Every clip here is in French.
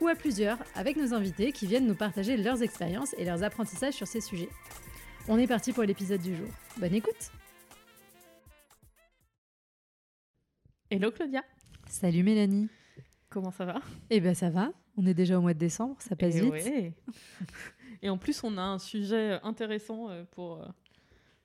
ou à plusieurs avec nos invités qui viennent nous partager leurs expériences et leurs apprentissages sur ces sujets. On est parti pour l'épisode du jour. Bonne écoute Hello Claudia Salut Mélanie Comment ça va? Eh bien ça va, on est déjà au mois de décembre, ça passe Et vite. ouais. Et en plus, on a un sujet intéressant euh, pour, euh,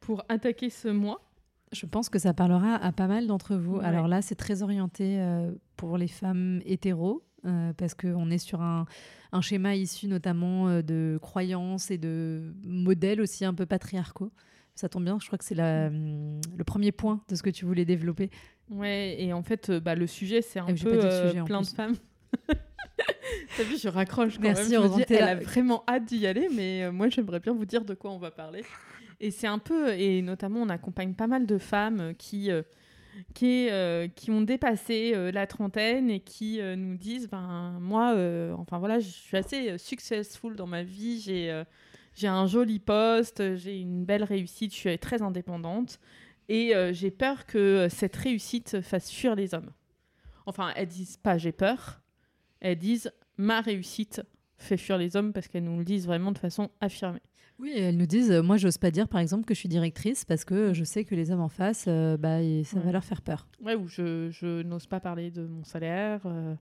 pour attaquer ce mois. Je pense que ça parlera à pas mal d'entre vous. Ouais. Alors là, c'est très orienté euh, pour les femmes hétéros, euh, parce qu'on est sur un, un schéma issu notamment euh, de croyances et de modèles aussi un peu patriarcaux. Ça tombe bien, je crois que c'est la, hum, le premier point de ce que tu voulais développer. Ouais, et en fait, euh, bah, le sujet, c'est un Ah oui, j'ai peu euh, sujet, plein de femmes. T'as vu, je raccroche quand Merci, même. Je dis, elle a vraiment hâte d'y aller, mais moi, j'aimerais bien vous dire de quoi on va parler. Et c'est un peu, et notamment, on accompagne pas mal de femmes qui, euh, qui, euh, qui ont dépassé euh, la trentaine et qui euh, nous disent, ben moi, enfin voilà, je suis assez successful dans ma vie, j'ai j'ai un joli poste, j'ai une belle réussite, je suis très indépendante, et j'ai peur que cette réussite fasse fuir les hommes. Enfin, elles disent pas j'ai peur, elles disent ma réussite fait fuir les hommes parce qu'elles nous le disent vraiment de façon affirmée. Oui, elles nous disent, euh, moi, j'ose pas dire, par exemple, que je suis directrice parce que je sais que les hommes en face, euh, bah, et ça va leur faire peur. Ouais, ou je, je n'ose pas parler de mon salaire euh,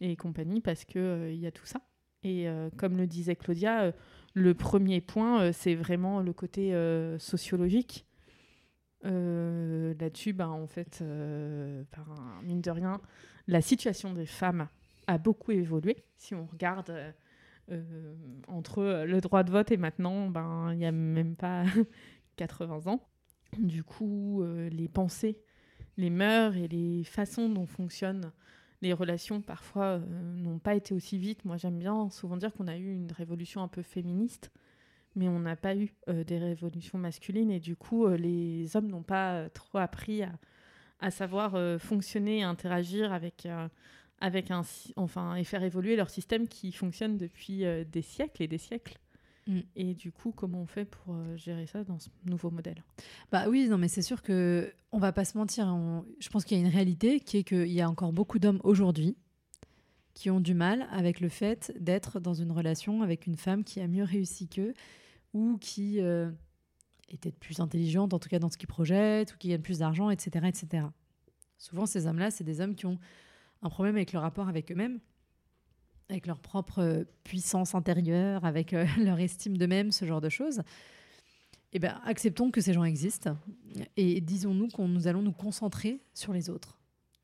et compagnie parce que il y a tout ça. Et comme le disait Claudia, le premier point, c'est vraiment le côté sociologique. Euh, Là-dessus, bah, en fait, euh, mine de rien, la situation des femmes a beaucoup évolué. Si on regarde euh, euh, entre le droit de vote et maintenant, ben, il n'y a même pas 80 ans. Du coup, euh, les pensées les mœurs et les façons dont fonctionnent les relations parfois euh, n'ont pas été aussi vite. Moi, j'aime bien souvent dire qu'on a eu une révolution un peu féministe, mais on n'a pas eu euh, des révolutions masculines et du coup, euh, les hommes n'ont pas euh, trop appris à, savoir euh, fonctionner et interagir avec, euh, avec un, enfin, et faire évoluer leur système qui fonctionne depuis euh, des siècles et des siècles. Mm. Et du coup, comment on fait pour euh, gérer ça dans ce nouveau modèle? Bah oui, non, mais c'est sûr que on va pas se mentir. on- Je pense qu'il y a une réalité qui est qu'il y a encore beaucoup d'hommes aujourd'hui qui ont du mal avec le fait d'être dans une relation avec une femme qui a mieux réussi qu'eux ou qui euh, est peut-être plus intelligente, en tout cas dans ce qu'ils projettent, ou qui gagne plus d'argent, etc., etc. Souvent, ces hommes-là, c'est des hommes qui ont un problème avec le rapport avec eux-mêmes, avec leur propre puissance intérieure, avec euh, leur estime d'eux-mêmes, ce genre de choses. Eh bien, acceptons que ces gens existent et disons-nous qu'on nous allons nous concentrer sur les autres.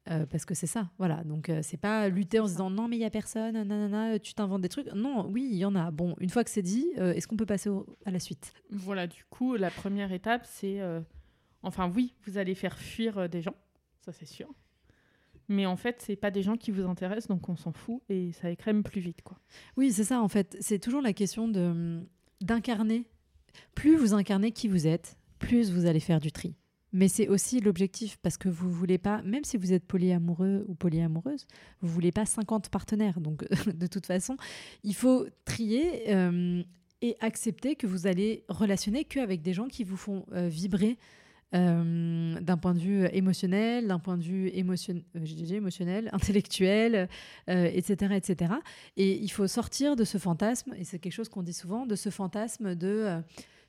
Euh, parce que c'est ça, voilà. Donc, euh, c'est pas lutter en se disant non, mais il y a personne, nanana, tu t'inventes des trucs. Non, oui, il y en a. Bon, une fois que c'est dit, euh, est-ce qu'on peut passer à la suite? Voilà, du coup, la première étape, c'est... Enfin, oui, vous allez faire fuir des gens, ça c'est sûr. Mais en fait, c'est pas des gens qui vous intéressent, donc on s'en fout et ça écrème plus vite, quoi. Oui, c'est ça, en fait. C'est toujours la question de d'incarner. Plus vous incarnez qui vous êtes, plus vous allez faire du tri. Mais c'est aussi l'objectif parce que vous voulez pas, même si vous êtes polyamoureux ou polyamoureuse, vous voulez pas 50 partenaires. Donc, de toute façon, il faut trier euh, et accepter que vous allez relationner qu'avec des gens qui vous font euh, vibrer euh, d'un point de vue émotionnel, d'un point de vue euh, émotionnel, intellectuel, euh, etc., etc. Et il faut sortir de ce fantasme, et c'est quelque chose qu'on dit souvent, de ce fantasme de euh,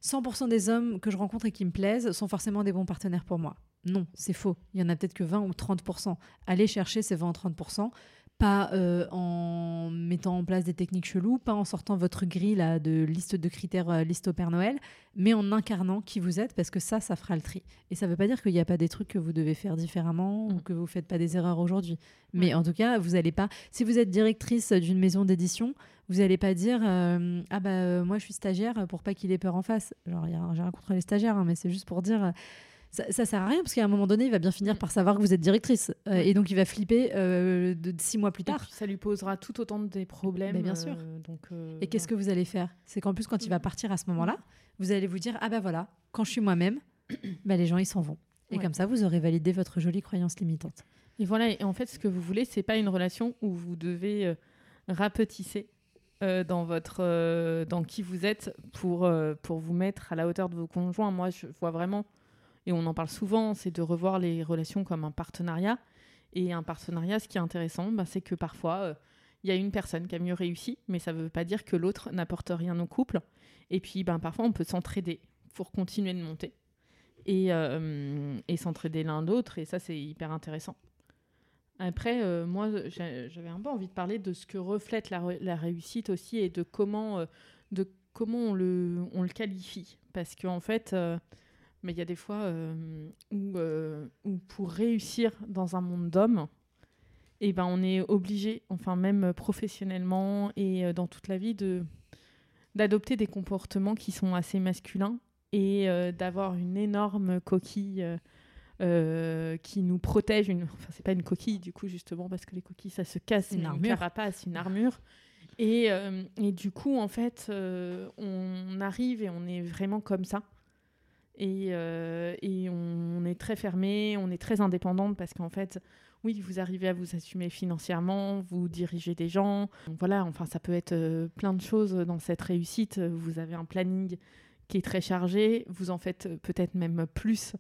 100% des hommes que je rencontre et qui me plaisent sont forcément des bons partenaires pour moi. Non, c'est faux. Il y en a peut-être que 20 ou 30%. Allez chercher ces 20 ou 30%, pas euh, en mettant en place des techniques cheloues, pas en sortant votre grille là, de liste de critères, euh, liste au Père Noël, mais en incarnant qui vous êtes, parce que ça, ça fera le tri. Et ça ne veut pas dire qu'il n'y a pas des trucs que vous devez faire différemment ou Mm. que vous ne faites pas des erreurs aujourd'hui. Mais en tout cas, vous n'allez pas. Si vous êtes directrice d'une maison d'édition, vous n'allez pas dire euh, Ah bah euh, moi je suis stagiaire pour pas qu'il ait peur en face. Genre, j'ai rien contre les stagiaires, hein, mais c'est juste pour dire. Ça, ça sert à rien parce qu'à un moment donné, il va bien finir par savoir que vous êtes directrice. Euh, et donc, il va flipper euh, de, de six mois plus tard. puis, ça lui posera tout autant des problèmes. Mais bien sûr. euh, donc, euh, Et qu'est-ce que vous allez faire? C'est qu'en plus, quand il va partir à ce moment-là, vous allez vous dire Ah ben voilà, quand je suis moi-même, bah, les gens ils s'en vont. Et Ouais. comme ça, vous aurez validé votre jolie croyance limitante. Et voilà, et en fait, ce que vous voulez, c'est pas une relation où vous devez rapetisser euh, dans votre euh, dans qui vous êtes pour euh, pour vous mettre à la hauteur de vos conjoints. Moi, je vois vraiment et on en parle souvent, c'est de revoir les relations comme un partenariat. Et un partenariat, ce qui est intéressant, bah, c'est que parfois euh, il y a une personne qui a mieux réussi, mais ça ne veut pas dire que l'autre n'apporte rien au couple. Et puis, ben, parfois, on peut s'entraider pour continuer de monter et, euh, et s'entraider l'un l'autre. Et ça, c'est hyper intéressant. Après, euh, moi, j'avais un peu envie de parler de ce que reflète la, réussite aussi et de comment, euh, de comment on, le, on le qualifie. Parce qu'en fait, euh, mais il y a des fois euh, où, euh, où pour réussir dans un monde d'hommes, eh ben, on est obligé, enfin même professionnellement et euh, dans toute la vie, de d'adopter des comportements qui sont assez masculins et euh, d'avoir une énorme coquille qui nous protège. Une... Enfin, c'est pas une coquille du coup justement parce que les coquilles ça se casse, Une mais armure. carapace, une armure. Et, et du coup, en fait, on arrive et on est vraiment comme ça. Et, euh, et on est très fermé, on est très indépendante parce qu'en fait, oui, vous arrivez à vous assumer financièrement, vous dirigez des gens. Voilà, enfin, ça peut être euh, plein de choses dans cette réussite. Vous avez un planning qui est très chargé, vous en faites euh, peut-être même plus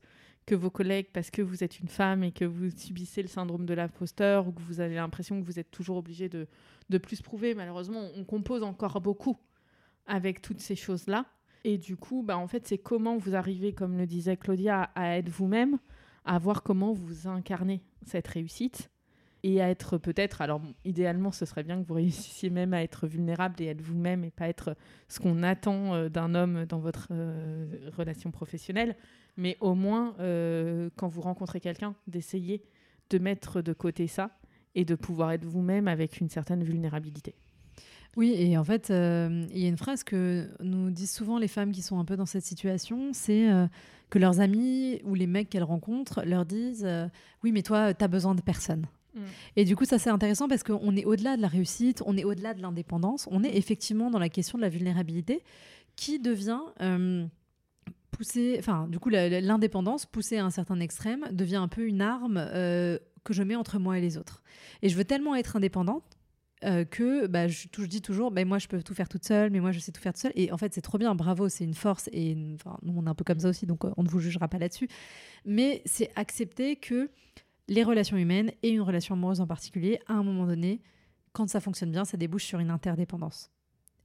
que vos collègues parce que vous êtes une femme et que vous subissez le syndrome de l'imposteur ou que vous avez l'impression que vous êtes toujours obligé de, de plus prouver. Malheureusement, on compose encore beaucoup avec toutes ces choses-là. Et du coup, bah, en fait, c'est comment vous arrivez, comme le disait Claudia, à être vous-même, à voir comment vous incarnez cette réussite et à être peut-être, alors idéalement, ce serait bien que vous réussissiez même à être vulnérable et être vous-même et pas être ce qu'on attend euh, d'un homme dans votre euh, relation professionnelle, mais au moins, euh, quand vous rencontrez quelqu'un, d'essayer de mettre de côté ça et de pouvoir être vous-même avec une certaine vulnérabilité. Oui, et en fait, euh, il y a une phrase que nous disent souvent les femmes qui sont un peu dans cette situation, c'est euh, que leurs amis ou les mecs qu'elles rencontrent leur disent euh, Oui, mais toi, tu as besoin de personne. Mm. Et du coup, ça c'est intéressant parce qu'on est au-delà de la réussite, on est au-delà de l'indépendance, on est effectivement dans la question de la vulnérabilité qui devient poussée, enfin, du coup, l'indépendance poussée à un certain extrême devient un peu une arme que je mets entre moi et les autres. Et je veux tellement être indépendante euh, que bah, je, dis toujours, bah, moi je peux tout faire toute seule, mais moi je sais tout faire toute seule. Et en fait, c'est trop bien, bravo, c'est une force. Et nous, on est un peu comme ça aussi, donc euh, on ne vous jugera pas là-dessus. Mais c'est accepter que les relations humaines et une relation amoureuse en particulier, à un moment donné, quand ça fonctionne bien, ça débouche sur une interdépendance.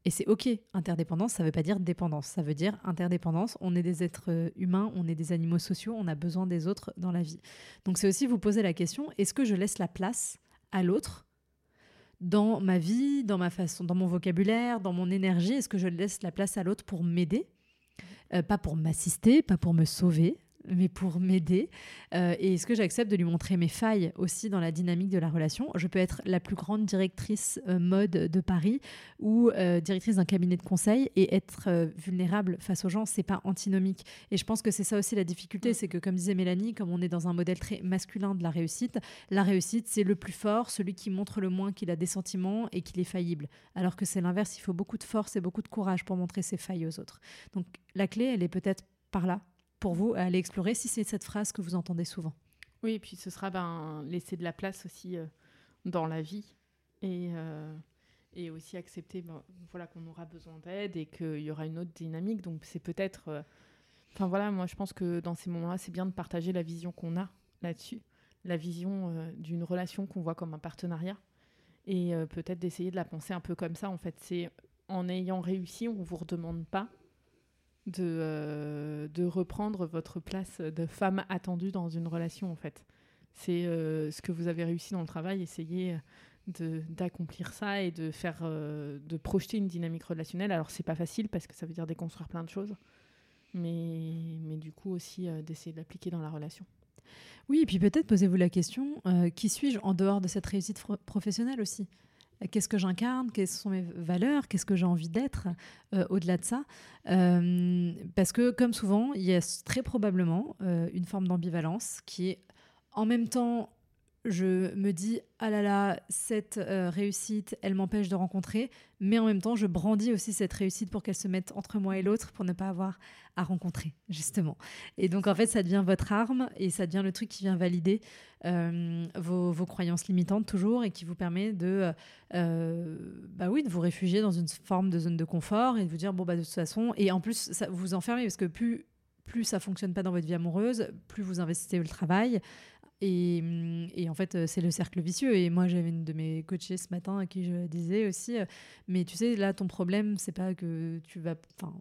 Et c'est OK, interdépendance, ça veut pas dire dépendance, ça veut dire interdépendance. On est des êtres euh, humains, on est des animaux sociaux, on a besoin des autres dans la vie. Donc c'est aussi vous poser la question, est-ce que je laisse la place à l'autre dans ma vie, dans ma façon, dans mon vocabulaire, dans mon énergie Est-ce que je laisse la place à l'autre pour m'aider? Euh, Pas pour m'assister, pas pour me sauver, mais pour m'aider. Euh, et est-ce que j'accepte de lui montrer mes failles aussi dans la dynamique de la relation? Je peux être la plus grande directrice euh, mode de Paris ou euh, directrice d'un cabinet de conseil et être vulnérable face aux gens, c'est pas antinomique. Et je pense que c'est ça aussi la difficulté, Mm. c'est que comme disait Mélanie, comme on est dans un modèle très masculin de la réussite, la réussite c'est le plus fort, celui qui montre le moins qu'il a des sentiments et qu'il est faillible. Alors que c'est l'inverse, il faut beaucoup de force et beaucoup de courage pour montrer ses failles aux autres. Donc la clé, elle est peut-être par là pour vous à aller explorer si c'est cette phrase que vous entendez souvent. Oui, et puis ce sera ben, laisser de la place aussi euh, dans la vie et, euh, et aussi accepter ben, voilà, qu'on aura besoin d'aide et qu'il y aura une autre dynamique. Donc c'est peut-être... euh, Enfin voilà, moi je pense que dans ces moments-là, c'est bien de partager la vision qu'on a là-dessus, la vision d'une relation qu'on voit comme un partenariat et peut-être d'essayer de la penser un peu comme ça. En fait, c'est en ayant réussi, on ne vous redemande pas de, euh, de reprendre votre place de femme attendue dans une relation, en fait. C'est euh, ce que vous avez réussi dans le travail, essayez d'accomplir ça et de faire euh, de projeter une dynamique relationnelle. Alors c'est pas facile parce que ça veut dire déconstruire plein de choses, mais, mais du coup aussi d'essayer de l'appliquer dans la relation. Oui, et puis peut-être posez-vous la question, qui suis-je en dehors de cette réussite professionnelle aussi? Qu'est-ce que j'incarne, quelles sont mes valeurs, qu'est-ce que j'ai envie d'être? Euh, au-delà de ça. Euh, parce que, comme souvent, il y a très probablement euh, une forme d'ambivalence qui est en même temps je me dis ah là là cette euh, réussite elle m'empêche de rencontrer. Mais en même temps je brandis aussi cette réussite pour qu'elle se mette entre moi et l'autre pour ne pas avoir à rencontrer justement. Et donc en fait ça devient votre arme et ça devient le truc qui vient valider euh, vos, croyances limitantes toujours et qui vous permet de euh, bah oui de vous réfugier dans une forme de zone de confort et de vous dire bon bah de toute façon et en plus ça vous enfermez parce que plus plus ça fonctionne pas dans votre vie amoureuse, plus vous investissez le travail, et, et, en fait, c'est le cercle vicieux. Et moi, j'avais une de mes coachées ce matin à qui je disais aussi, euh, mais tu sais, là, ton problème, c'est pas que tu vas, enfin,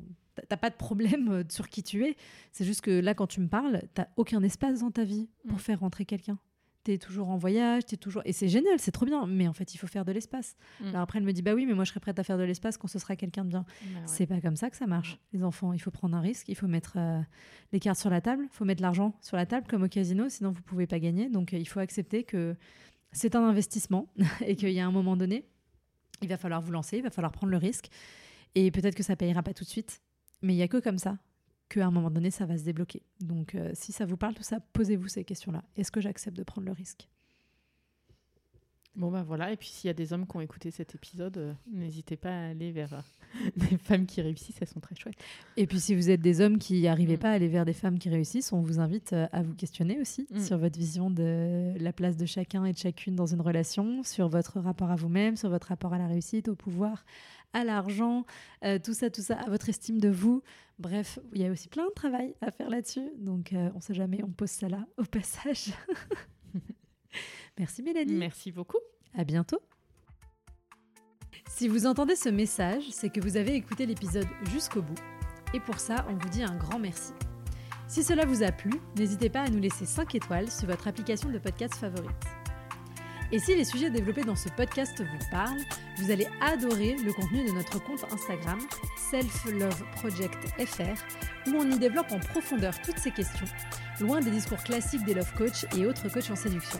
t'as pas de problème euh, sur qui tu es. C'est juste que là, quand tu me parles, t'as aucun espace dans ta vie pour mm. faire rentrer quelqu'un tu es toujours en voyage, tu toujours. Et c'est génial, c'est trop bien, mais en fait, il faut faire de l'espace. Mm. Alors après, elle me dit Bah oui, mais moi, je serais prête à faire de l'espace quand ce sera quelqu'un de bien. Bah c'est pas comme ça que ça marche, les enfants. Il faut prendre un risque, il faut mettre euh, les cartes sur la table, il faut mettre l'argent sur la table, comme au casino, sinon vous pouvez pas gagner. Donc euh, il faut accepter que c'est un investissement et qu'il y a un moment donné, il va falloir vous lancer, il va falloir prendre le risque. Et peut-être que ça payera pas tout de suite, mais il y a que comme ça qu'à un moment donné, ça va se débloquer. Donc, euh, si ça vous parle, tout ça, posez-vous ces questions-là. Est-ce que j'accepte de prendre le risque? Bon, ben voilà. Et puis, s'il y a des hommes qui ont écouté cet épisode, euh, n'hésitez pas à aller vers euh, des femmes qui réussissent. Elles sont très chouettes. Et puis, si vous êtes des hommes qui n'arrivez mm. pas à aller vers des femmes qui réussissent, on vous invite à vous questionner aussi mm. sur votre vision de la place de chacun et de chacune dans une relation, sur votre rapport à vous-même, sur votre rapport à la réussite, au pouvoir, à l'argent, tout ça, tout ça, à votre estime de vous. Bref, il y a aussi plein de travail à faire là-dessus. Donc, euh, on ne sait jamais, on pose ça là au passage. Merci Mélanie. Merci beaucoup. À bientôt. Si vous entendez ce message, c'est que vous avez écouté l'épisode jusqu'au bout. Et pour ça, on vous dit un grand merci. Si cela vous a plu, n'hésitez pas à nous laisser 5 étoiles sur votre application de podcast favorite. Et si les sujets développés dans ce podcast vous parlent, vous allez adorer le contenu de notre compte Instagram Self où on y développe en profondeur toutes ces questions, loin des discours classiques des love coach et autres coachs en séduction.